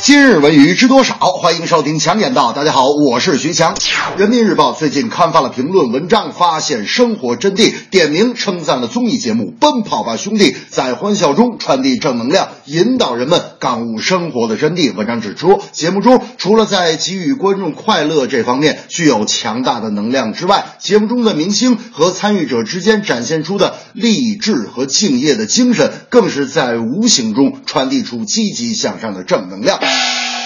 今日文娱知多少？欢迎收听强言道。大家好，我是徐强。人民日报最近刊发了评论文章，发现生活真谛，点名称赞了综艺节目《奔跑吧兄弟》，在欢笑中传递正能量，引导人们感悟生活的真谛。文章指出，节目中除了在给予观众快乐这方面具有强大的能量之外，节目中的明星和参与者之间展现出的励志和敬业的精神，更是在无形中传递出积极向上的正能量。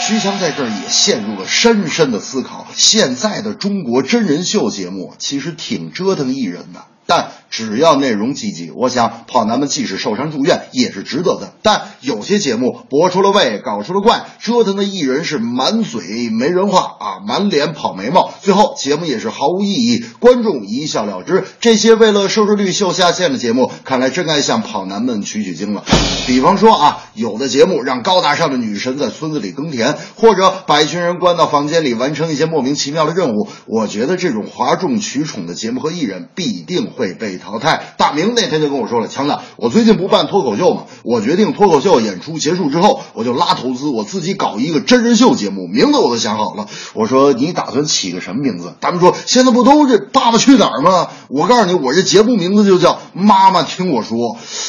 徐强在这儿也陷入了深深的思考。现在的中国真人秀节目其实挺折腾艺人的，但只要内容积极，我想跑男们即使受伤住院也是值得的。但有些节目播出了位，搞出了怪，折腾的艺人是满嘴没人话啊，满脸跑眉毛，最后节目也是毫无意义，观众一笑了之。这些为了收视率秀下限的节目，看来真该向跑男们取取经了。比方说啊，有的节目让高大上的女神在村子里耕田，或者把一群人关到房间里完成一些莫名其妙的任务。我觉得这种哗众取宠的节目和艺人必定会被淘汰。大明那天就跟我说了，强子，我最近不办脱口秀嘛，我决定脱口秀演出结束之后，我就拉投资，我自己搞一个真人秀节目，名字我都想好了。我说你打算起个什么名字？他们说现在不都这《爸爸去哪儿》吗？我告诉你，我这节目名字就叫《妈妈听我说》。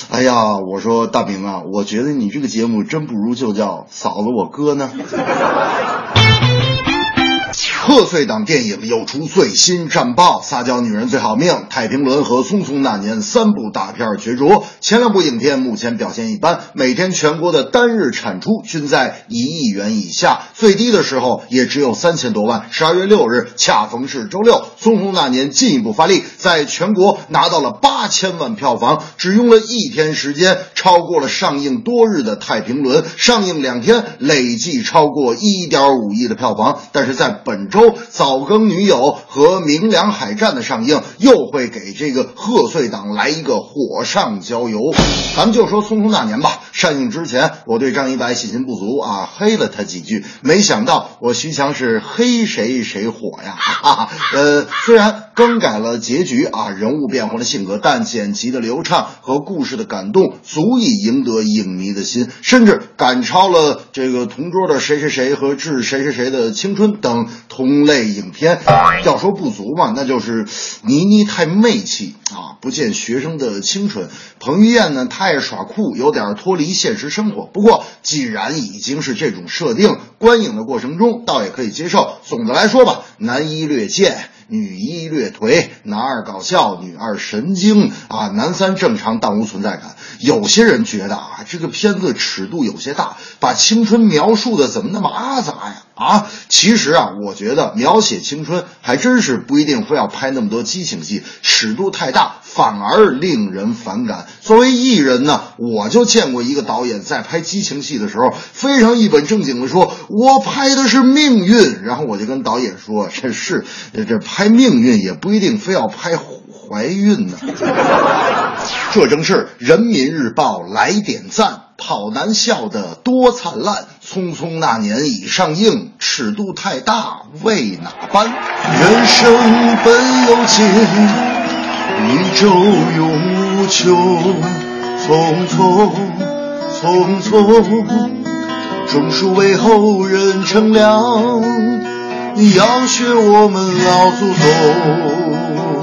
哎呀，我说大明啊，我觉得你这个节目真不如就叫嫂子我哥呢。贺岁档电影又出最新战报，《撒娇女人最好命》《太平轮》和《匆匆那年》三部大片角逐。前两部影片目前表现一般，每天全国的单日产出均在一亿元以下，最低的时候也只有三千多万。十二月六日恰逢是周六，《匆匆那年》进一步发力，在全国拿到了八千万票房，只用了一天时间，超过了上映多日的《太平轮》，上映两天累计超过一点五亿的票房。但是在本周，《早更女友》和《明良海战》的上映，又会给这个贺岁档来一个火上浇油。咱们就说《匆匆那年》吧，上映之前，我对张一白信心不足啊，黑了他几句，没想到我徐强是黑谁谁火呀！哈哈，呃，虽然更改了结局啊，人物变换了性格，但剪辑的流畅和故事的感动，足以赢得影的心，甚至赶超了这个同桌的谁谁谁和致谁谁谁的青春等同类影片。要说不足嘛，那就是倪妮太媚气啊，不见学生的清纯。彭于晏呢，太耍酷，有点脱离现实生活。不过，既然已经是这种设定，观影的过程中倒也可以接受。总的来说吧，男一略贱。女一略颓，男二搞笑，女二神经啊，男三正常但无存在感。有些人觉得啊，这个片子尺度有些大，把青春描述的怎么那么阿杂呀？啊，其实啊，我觉得描写青春还真是不一定非要拍那么多激情戏，尺度太大反而令人反感。作为艺人呢，我就见过一个导演在拍激情戏的时候，非常一本正经的说：“我拍的是命运。”然后我就跟导演说：“这是这拍命运也不一定非要拍怀孕呢。”这正是人民日报来点赞。跑男笑得多灿烂，匆匆那年已上映，尺度太大，为哪般？人生本有尽，宇宙永无穷，匆匆匆匆，种树为后人乘凉，你要学我们老祖宗。